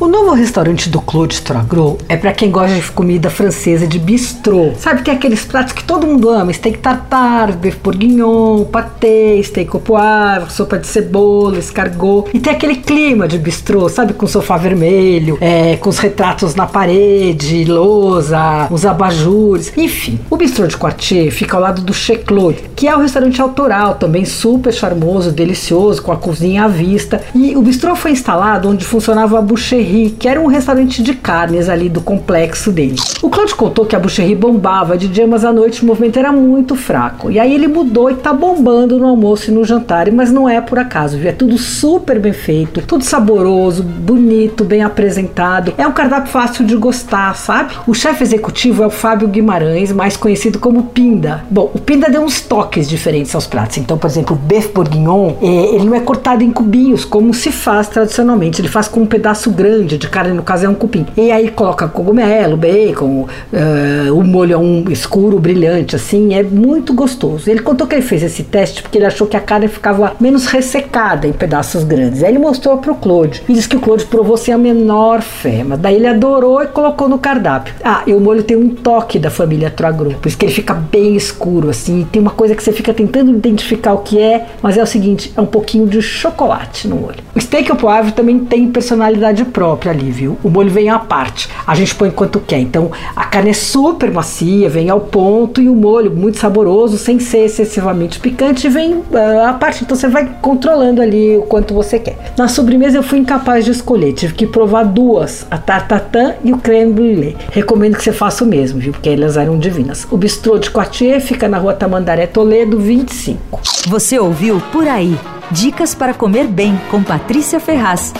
O novo restaurante do Claude Strogro é para quem gosta de comida francesa de bistrô. Sabe, tem aqueles pratos que todo mundo ama: steak tartare, beef bourguignon, pâté, steak au poivre, sopa de cebola, escargot. E tem aquele clima de bistrô, sabe, com sofá vermelho, é, com os retratos na parede, lousa, os abajures. Enfim, o bistrô de Quartier fica ao lado do Chez Claude, que é um restaurante autoral, também super charmoso, delicioso, com a cozinha à vista. E o bistrô foi instalado onde funcionava a boucherie Boucherie, que era um restaurante de carnes ali do complexo dele. O Claude contou que a Boucherie bombava de dia, mas à noite o movimento era muito fraco. E aí ele mudou e tá bombando no almoço e no jantar, mas não é por acaso, viu? É tudo super bem feito, tudo saboroso, bonito, bem apresentado. É um cardápio fácil de gostar, sabe? O chefe executivo é o Fábio Guimarães, mais conhecido como Pinda. Bom, o Pinda deu uns toques diferentes aos pratos. Então, por exemplo, o beef bourguignon, é, ele não é cortado em cubinhos, como se faz tradicionalmente. Ele faz com um pedaço grande grande de carne, no caso é um cupim. E aí coloca cogumelo, bacon, uh, o molho é um escuro, brilhante, assim, é muito gostoso. Ele contou que ele fez esse teste porque ele achou que a carne ficava menos ressecada em pedaços grandes. Aí ele mostrou pro Claude e disse que o Claude provou sem a menor fé, mas daí ele adorou e colocou no cardápio. Ah, e o molho tem um toque da família Troagro, por isso que ele fica bem escuro, assim, tem uma coisa que você fica tentando identificar o que é, mas é o seguinte, é um pouquinho de chocolate no molho. O steak ao poivre também tem personalidade própria ali, viu? O molho vem à parte. A gente põe quanto quer. Então a carne é super macia, vem ao ponto e o molho muito saboroso, sem ser excessivamente picante, vem uh, à parte. Então você vai controlando ali o quanto você quer. Na sobremesa eu fui incapaz de escolher, tive que provar duas, a tartatã e o creme brulee. Recomendo que você faça o mesmo, viu? Porque elas eram divinas. O bistrô de Quartier fica na rua Tamandaré Toledo, 25. Você ouviu Por Aí. Dicas para comer bem com Patrícia Ferraz.